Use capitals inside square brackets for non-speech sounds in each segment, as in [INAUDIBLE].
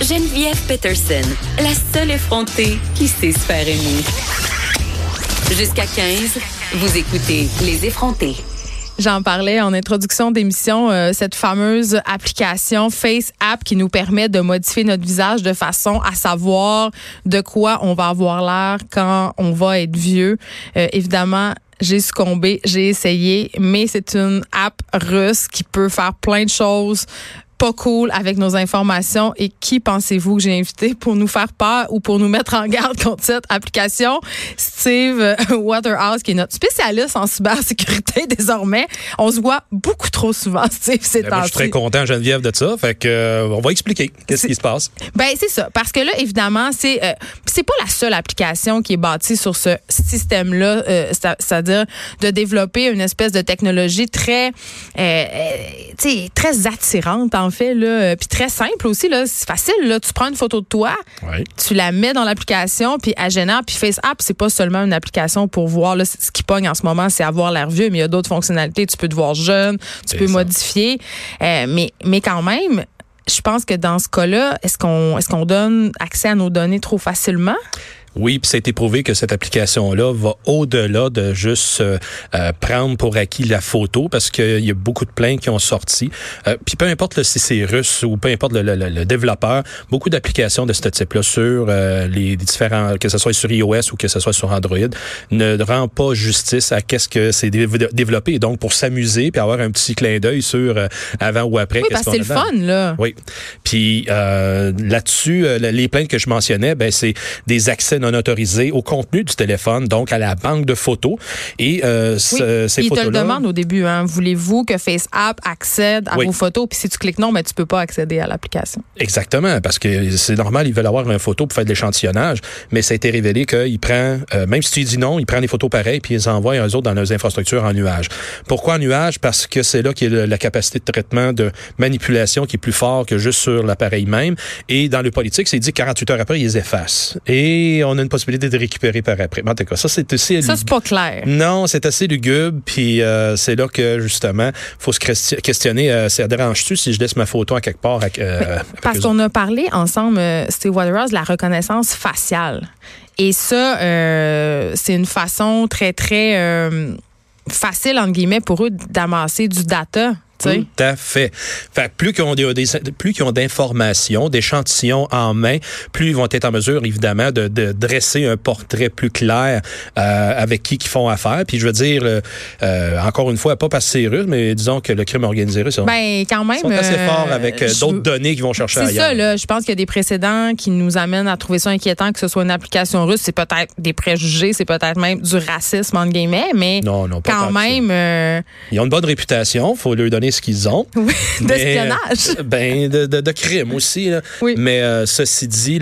Geneviève Peterson, la seule effrontée qui sait se faire aimer. Jusqu'à 15, vous écoutez Les effrontés. J'en parlais en introduction d'émission, euh, cette fameuse application Face App qui nous permet de modifier notre visage de façon à savoir de quoi on va avoir l'air quand on va être vieux. Euh, évidemment, j'ai succombé, j'ai essayé, mais c'est une app russe qui peut faire plein de choses pas cool avec nos informations et qui pensez-vous que j'ai invité pour nous faire peur ou pour nous mettre en garde [LAUGHS] contre cette application? Steve Waterhouse, qui est notre spécialiste en cybersécurité [LAUGHS] désormais. On se voit beaucoup trop souvent, Steve, c'est ben, Je suis très content, Geneviève, de ça. Fait que, euh, on va expliquer qu'est-ce qui se passe. Ben, c'est ça. Parce que là, évidemment, c'est, euh, c'est pas la seule application qui est bâtie sur ce système-là, euh, c'est-à-dire de développer une espèce de technologie très, très attirante en fait, là, euh, puis très simple aussi, là, c'est facile, là, tu prends une photo de toi, tu la mets dans l'application, puis gênant, puis FaceApp, c'est pas seulement une application pour voir, là, ce qui pogne en ce moment, c'est avoir l'air vieux, mais il y a d'autres fonctionnalités, tu peux te voir jeune, tu peux modifier, euh, mais, mais quand même, je pense que dans ce cas-là, est-ce qu'on est-ce qu'on donne accès à nos données trop facilement? Oui, puis ça a été prouvé que cette application-là va au-delà de juste euh, euh, prendre pour acquis la photo, parce qu'il y a beaucoup de plaintes qui ont sorti. Euh, puis peu importe si c'est russe ou peu importe le, le, développeur, beaucoup d'applications de ce type-là sur les différents, que ce soit sur iOS ou que ce soit sur Android, ne rend pas justice à qu'est-ce que c'est développé. donc, pour s'amuser puis avoir un petit clin d'œil sur avant ou après. Oui, parce que c'est le fun, là. Oui. Puis là-dessus, les plaintes que je mentionnais, ben c'est des accès non autorisé au contenu du téléphone, donc à la banque de photos. Et euh, ces photos-là... Ils te le demandent au début. Hein. Voulez-vous que FaceApp accède à vos photos? Puis si tu cliques non, mais ben, tu peux pas accéder à l'application. Exactement, parce que c'est normal, ils veulent avoir une photo pour faire de l'échantillonnage, mais ça a été révélé qu'il prend, euh, même si tu dis non, il prend des photos pareilles puis ils les envoie eux autres dans leurs infrastructures en nuage. Pourquoi en nuage? Parce que c'est là qu'il y a la capacité de traitement, de manipulation qui est plus fort que juste sur l'appareil même. Et dans le politique, c'est dit 48 heures après, ils les effacent. Et on a une possibilité de récupérer par après. en tout cas, ça, c'est assez... Ça, c'est pas clair. Non, c'est assez lugubre, puis euh, c'est là que, justement, faut se questionner, euh, ça dérange-tu si je laisse ma photo à quelque part? Euh, Parce qu'on a parlé ensemble, Steve Waterhouse, de la reconnaissance faciale. Et ça, c'est une façon très, très facile, entre guillemets, pour eux d'amasser du data tout à fait. fait plus qu'ils ont des, plus qu'ils ont d'informations, d'échantillons en main, plus ils vont être en mesure, évidemment, de, de dresser un portrait plus clair euh, avec qui ils font affaire. Puis je veux dire, euh, euh, encore une fois, pas parce que c'est russe, mais disons que le crime organisé russe, ben, quand même, sont assez forts avec d'autres données qu'ils vont chercher ailleurs. C'est ça, là. Je pense qu'il y a des précédents qui nous amènent à trouver ça inquiétant que ce soit une application russe. C'est peut-être des préjugés, c'est peut-être même du racisme, entre guillemets, mais non, non, pas quand même... Ils ont une bonne réputation, faut leur donner ce qu'ils ont. Oui, [LAUGHS] d'espionnage. Ben, de, de, de, crime aussi. Oui. Mais euh, ceci dit,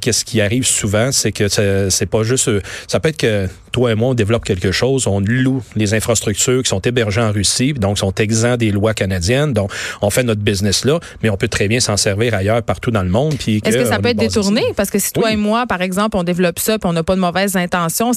qu'est-ce qui arrive souvent, c'est que c'est pas juste... Euh, ça peut être que toi et moi, on développe quelque chose, on loue les infrastructures qui sont hébergées en Russie, donc sont exempts des lois canadiennes. Donc, on fait notre business là, mais on peut très bien s'en servir ailleurs, partout dans le monde. Est-ce que, ça peut être détourné? Parce que si toi et moi, par exemple, on développe ça, puis on n'a pas de mauvaises intentions,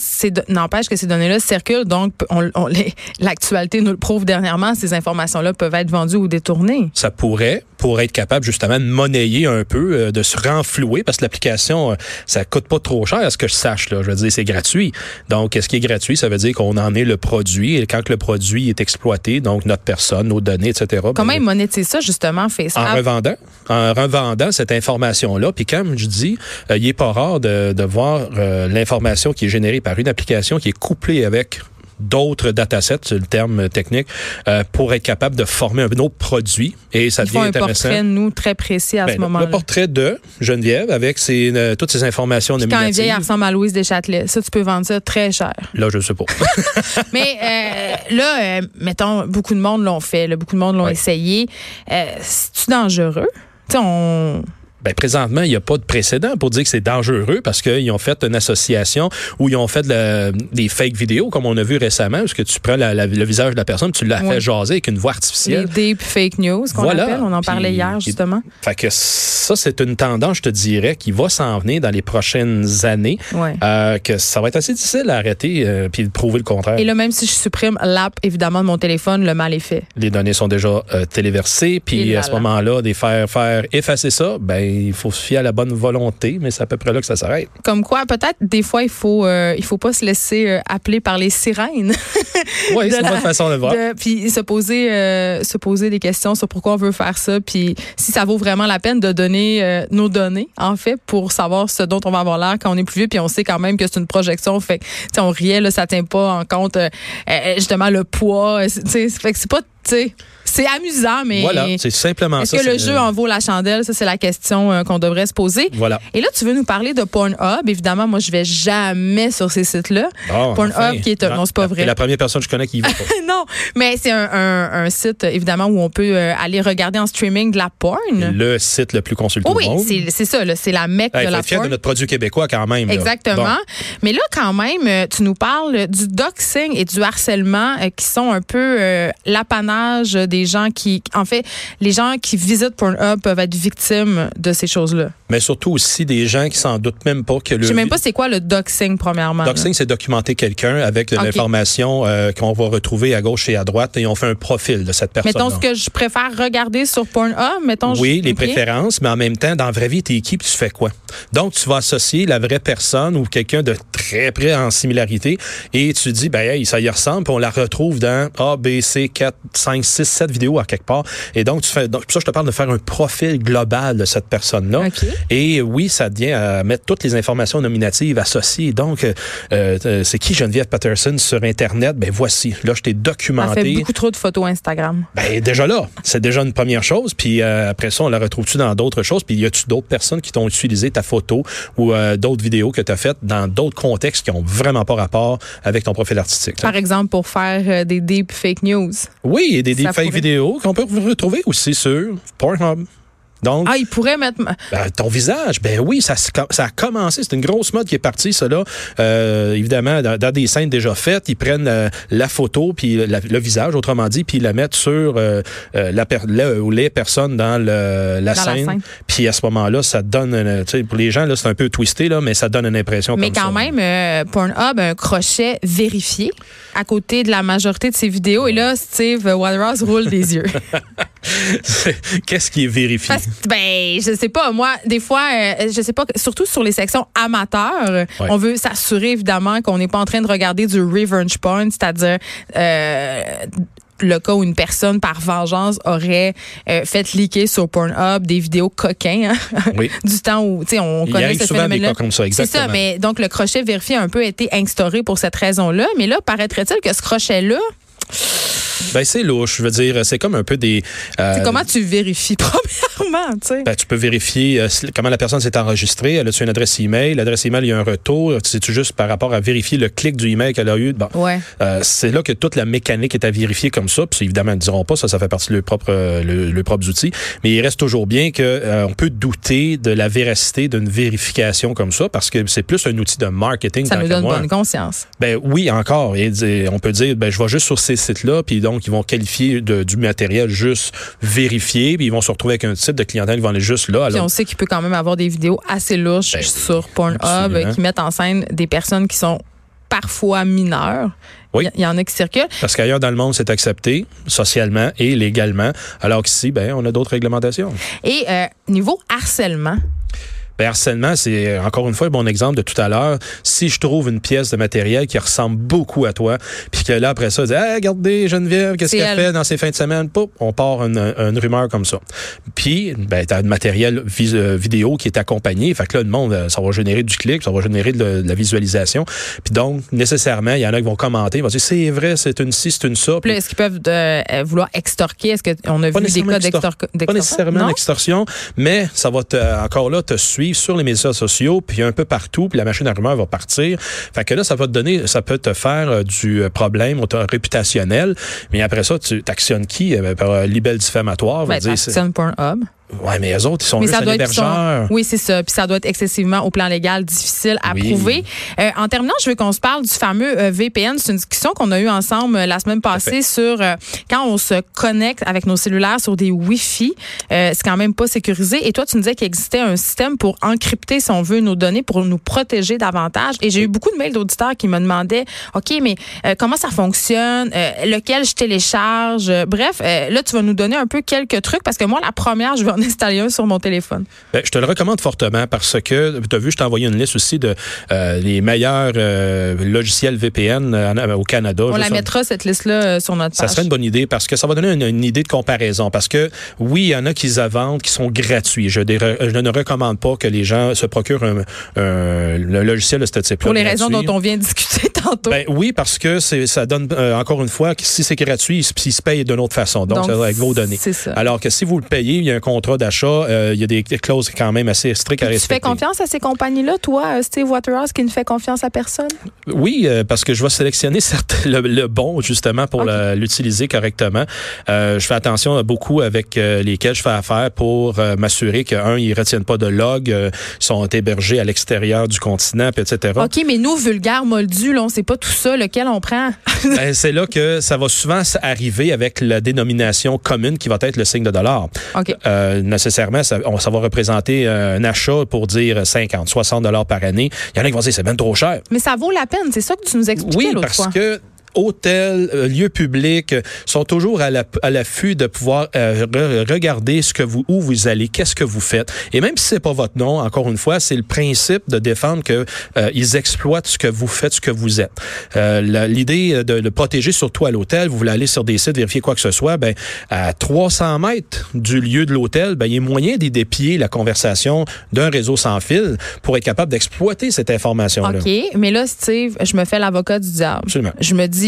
n'empêche que ces données-là circulent. Donc, [LAUGHS] l'actualité nous le prouve dernièrement, ces informations-là peuvent être vendues ou détournées. Ça pourrait, pour être capable justement de monnayer un peu, euh, de se renflouer, parce que l'application, euh, ça coûte pas trop cher, à ce que je sache. Là. Je veux dire, c'est gratuit. Donc, ce qui est gratuit, ça veut dire qu'on en est le produit. Et quand le produit est exploité, donc notre personne, nos données, etc. Comment ben, ils monétisent ça, justement, Facebook? En revendant. En revendant cette information-là. Puis comme je dis, euh, il est pas rare de, de voir l'information qui est générée par une application qui est couplée avec d'autres datasets, c'est le terme technique, euh, pour être capable de former un autre produit. Et ça Ils devient font un intéressant. portrait, nous, très précis à ce ben, moment-là. Le portrait de Geneviève avec ses, euh, toutes ces informations Puis Quand un vieille ressemble à Louise Deschâtelet, ça, tu peux vendre ça très cher. Là, je sais pas. [LAUGHS] Mais euh, là, mettons, beaucoup de monde l'ont fait, beaucoup de monde l'ont essayé. C'est-tu dangereux? On Ben, présentement, il n'y a pas de précédent pour dire que c'est dangereux parce qu'ils ont fait une association où ils ont fait le- des fake vidéos, comme on a vu récemment, parce que tu prends la- la- le visage de la personne, tu l'as Oui. fait jaser avec une voix Les artificielle. deep fake news qu'on Voilà. appelle. On en parlait hier, justement. Fait que ça, c'est une tendance, je te dirais, qui va s'en venir dans les prochaines années. Ouais. Euh, que ça va être assez difficile à arrêter euh, puis de prouver le contraire. Et là, même si je supprime l'app, évidemment, de mon téléphone, le mal est fait. les données sont déjà euh, téléversées, puis à ce là. moment-là, des faire faire effacer ça, ben il faut se fier à la bonne volonté, mais c'est à peu près là que ça s'arrête. Comme quoi, peut-être, des fois, il faut, euh, il faut pas se laisser euh, appeler par les sirènes. Oui, [LAUGHS] c'est une bonne façon de voir. De- puis se poser, euh, se poser des questions sur pourquoi on veut faire ça, puis si ça vaut vraiment la peine de donner nos données, en fait, pour savoir ce dont on va avoir l'air quand on est plus vieux, puis on sait quand même que c'est une projection. Fait on riait, là, ça tient pas en compte justement le poids. fait que c'est pas, tu sais, c'est amusant, mais Voilà, c'est simplement est-ce ça. que le c'est- jeu en vaut la chandelle? Ça, c'est la question euh, qu'on devrait se poser. Voilà. Et là, tu veux nous parler de Pornhub. Évidemment, moi, je vais jamais sur ces sites-là. Bon, Pornhub enfin. qui est un- non, c'est pas La- vrai. La première personne que je connais qui y va pas. [LAUGHS] non, mais c'est un, un- un site, évidemment, où on peut euh, aller regarder en streaming de la porn. le site le plus consulté Oh oui, au monde. c'est c'est ça, là, c'est la mecque Hey, de la porn. de notre produit québécois quand même. là. Exactement. Bon. Mais là, quand même, euh, tu nous parles du doxing et du harcèlement euh, qui sont un peu l'apanage des gens qui, en fait, les gens qui visitent Pornhub peuvent être victimes de ces choses-là. Mais surtout aussi des gens qui s'en doutent même pas que le Je sais même pas c'est quoi le doxing, premièrement. Doxing, c'est documenter quelqu'un avec de l'information euh, qu'on va retrouver à gauche et à droite et on fait un profil de cette personne. Mettons ce que je préfère regarder sur Pornhub, mettons. je- Oui, les préférences, mais en même temps, dans la vraie vie, t'es qui puis tu fais quoi? Donc, tu vas associer la vraie personne ou quelqu'un de très près en similarité et tu dis, ben, hey, ça y ressemble, puis on la retrouve dans A, B, C, 4, 5, 6, 7 vidéos à quelque part. Et donc, tu fais, donc, pour ça, je te parle de faire un profil global de cette personne-là. OK. Et oui, ça devient à mettre toutes les informations nominatives associées. Donc, euh, euh, c'est qui Geneviève Patterson sur Internet? Ben, voici. Là, je t'ai Ça fait documenté. beaucoup trop de photos Instagram. Ben déjà là, c'est déjà une première chose. Puis euh, après ça, on la retrouve-tu dans d'autres choses? Puis y a-tu d'autres personnes qui t'ont utilisé ta photo ou euh, d'autres vidéos que tu as faites dans d'autres contextes qui ont vraiment pas rapport avec ton profil artistique? Par exemple, pour faire euh, des deep fake news. Oui, et des Ça deepfake vidéos qu'on peut retrouver aussi sur Pornhub. Donc, Ah, ils pourraient mettre. ben, ton visage, ben oui, ça, a commencé. C'est une grosse mode qui est partie, ça là. Euh, évidemment, dans, dans des scènes déjà faites, ils prennent euh, la photo puis la- le visage, autrement dit, puis ils la mettent sur euh, euh, la ou les personnes dans le, la, Dans la scène. Puis à ce moment-là, ça donne, une- tu sais, pour les gens là, c'est un peu twisté là, mais ça donne une impression. Mais comme quand ça. même, euh, Pornhub a un crochet vérifié à côté de la majorité de ses vidéos. Et là, Steve Waterhouse roule des yeux. [LAUGHS] [LAUGHS] Qu'est-ce qui est vérifié? Parce ben, je sais pas, moi, des fois, euh, je sais pas, surtout sur les sections amateurs, Ouais. on veut s'assurer évidemment qu'on n'est pas en train de regarder du revenge porn, c'est-à-dire euh, le cas où une personne, par vengeance, aurait euh, fait leaker sur Pornhub des vidéos coquins, hein, [LAUGHS] Oui. du temps où, tu sais, on Il connaît arrive ce souvent des cas comme ça, C'est ça, exactement. mais donc le crochet vérifié a un peu été instauré pour cette raison-là. Mais là, paraîtrait-il que ce crochet-là, Ben c'est louche. Je veux dire, c'est comme un peu des. euh, comment tu vérifies, [LAUGHS] premièrement, tu sais? Ben, tu peux vérifier euh, comment la personne s'est enregistrée. Elle a-tu une adresse email? L'adresse email, il y a un retour. C'est-tu juste par rapport à vérifier le clic du email qu'elle a eu? Bon. Ouais. Euh, c'est là que toute la mécanique est à vérifier comme ça. Puis évidemment, ils ne diront pas ça, ça fait partie de leurs propres, le- leurs propres outils. Mais il reste toujours bien euh, on peut douter de la véracité d'une vérification comme ça parce que c'est plus un outil de marketing. Ça nous donne moi. bonne conscience. Ben oui, encore. Et on peut dire, ben je vais juste sur ces sites-là, puis donc ils vont qualifier de- du matériel juste vérifié, puis ils vont se retrouver avec un type de clientèle qui vont aller juste là. Puis on sait qu'il peut quand même avoir des vidéos assez louches Ben, sur Pornhub qui mettent en scène des personnes qui sont parfois mineures. Oui. Il y, y en a qui circulent. parce qu'ailleurs dans le monde, c'est accepté socialement et légalement, alors qu'ici, ben on a d'autres réglementations. Et euh, niveau harcèlement, Ben, harcèlement, c'est encore une fois mon exemple de tout à l'heure. Si je trouve une pièce de matériel qui ressemble beaucoup à toi, puis que là, après ça, je dis, hey, regardez, Geneviève, qu'est-ce qu'elle elle. fait dans ses fins de semaine? Poup, on part une, une rumeur comme ça. Puis, ben, t'as du matériel euh, vidéo qui est accompagné. Fait que là, le monde, euh, ça va générer du clic, ça va générer de, la- de la visualisation. Puis donc, nécessairement, il y en a qui vont commenter, ils vont dire, c'est vrai, c'est une ci, c'est une ça. puis est-ce qu'ils peuvent euh, vouloir extorquer? Est-ce qu'on a Pas vu des cas extor- d'extor- Pas d'extorsion? nécessairement l'extorsion, mais ça va te, encore là te suivre sur les médias sociaux, puis un peu partout, puis la machine à rumeurs va partir. Fait que là, ça va te donner, ça peut te faire euh, du euh, problème réputationnel, mais après ça, tu t'actionnes qui? Euh, par libelle diffamatoire, va Ben, dire, Ouais, mais eux autres, ils sont Mais juste ça un doit être hébergeur. oui, c'est ça. Puis ça doit être excessivement au plan légal difficile à Oui. prouver. Euh, en terminant, je veux qu'on se parle du fameux euh, VPN. C'est une discussion qu'on a eue ensemble euh, la semaine passée sur quand on se connecte avec nos cellulaires sur des Wi-Fi. C'est quand même pas sécurisé. Et toi, tu nous disais qu'il existait un système pour encrypter, si on veut, nos données pour nous protéger davantage. Et j'ai eu beaucoup de mails d'auditeurs qui me demandaient, OK, mais comment ça fonctionne? Lequel je télécharge? Bref, là, tu vas nous donner un peu quelques trucs parce que moi, la première, je vais en sur mon téléphone. Ben, je te le recommande fortement parce que, tu as vu, je t'ai envoyé une liste aussi de euh, les meilleurs euh, logiciels VPN en- au Canada. On la mettra, cette liste-là, euh, sur notre Ça page. serait une bonne idée parce que ça va donner une, une idée de comparaison. Parce que oui, il y en a qui se vendent, qui sont gratuits. Je, ne recommande pas que les gens se procurent un, un- le logiciel de ce type Pour les raisons dont on vient de [LAUGHS] discuter tantôt. Ben oui, parce que ça donne euh, encore une fois que si c'est gratuit, il, se- il se paye d'une autre façon. Donc, Donc, ça va avec vos données. c'est ça. Alors que si vous le payez, il y a un contrat d'achat, euh, il y a des, clauses quand même assez strictes à tu respecter. fais confiance à ces compagnies-là, toi, euh, Steve Waterhouse, qui ne fait confiance à personne? Oui, euh, parce que je vais sélectionner [LAUGHS] certes le, le bon justement pour l'utiliser correctement. Euh, je fais attention à beaucoup avec lesquels je fais affaire pour m'assurer que un, ils retiennent pas de log, sont hébergés à l'extérieur du continent, etc. OK, mais nous, vulgaires moldus, là, on sait pas tout ça, lequel on prend. [LAUGHS] Ben, c'est là que ça va souvent arriver avec la dénomination commune qui va être le signe de dollar. OK. Euh, nécessairement, ça, on- ça va représenter euh, un achat pour dire 50, 60 dollars par année. Il y en a qui vont dire c'est même trop cher. Mais ça vaut la peine, c'est ça que tu nous expliquais Oui, l'autre parce que hôtels, euh, lieux publics euh, sont toujours à la- l'affût de pouvoir euh, re- regarder ce que vous où vous allez, qu'est-ce que vous faites. Et même si c'est pas votre nom, encore une fois, c'est le principe de défendre que euh, ils exploitent ce que vous faites, ce que vous êtes. Euh, la- L'idée de le protéger surtout à l'hôtel, vous voulez aller sur des sites vérifier quoi que ce soit, ben à 300 mètres du lieu de l'hôtel, ben il y a moyen d'y dépier la conversation d'un réseau sans fil pour être capable d'exploiter cette information-là. OK, mais là, Steve, je me fais l'avocat du diable. Absolument. Je me dis,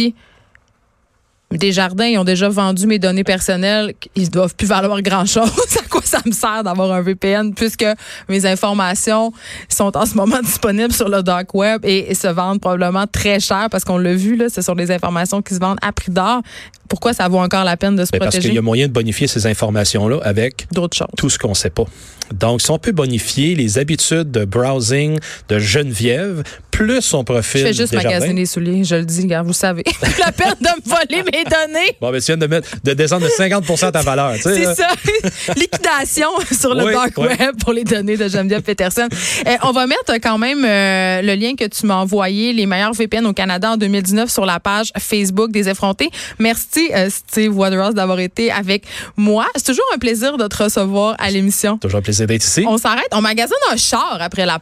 des jardins, ils ont déjà vendu mes données personnelles, ils doivent plus valoir grand-chose. [LAUGHS] à quoi ça me sert d'avoir un VPN puisque mes informations sont en ce moment disponibles sur le dark web et, et se vendent probablement très cher parce qu'on l'a vu, là, ce sont des informations qui se vendent à prix d'or. Pourquoi ça vaut encore la peine de se parce protéger qu'il y a moyen de bonifier ces informations-là avec d'autres choses? tout ce qu'on sait pas. Donc, si on peut bonifier les habitudes de browsing de Geneviève, plus son profil Je fais juste Desjardins. magasiner les souliers, je le dis, gars, vous savez. [LAUGHS] La peine de me voler mes données. Bon, ben, tu viens de, mettre, de descendre de 50 ta valeur. tu sais, C'est ça. [LAUGHS] Liquidation sur le Oui, dark oui. web pour les données de Geneviève Peterson. Euh, on va mettre quand même euh, le lien que tu m'as envoyé, les meilleurs VPN au Canada en 2019 sur la page Facebook des effrontés. Merci euh, Steve Waterhouse d'avoir été avec moi. C'est toujours un plaisir de te recevoir à l'émission. Toujours un plaisir d'être ici. On s'arrête, on magasine un char après la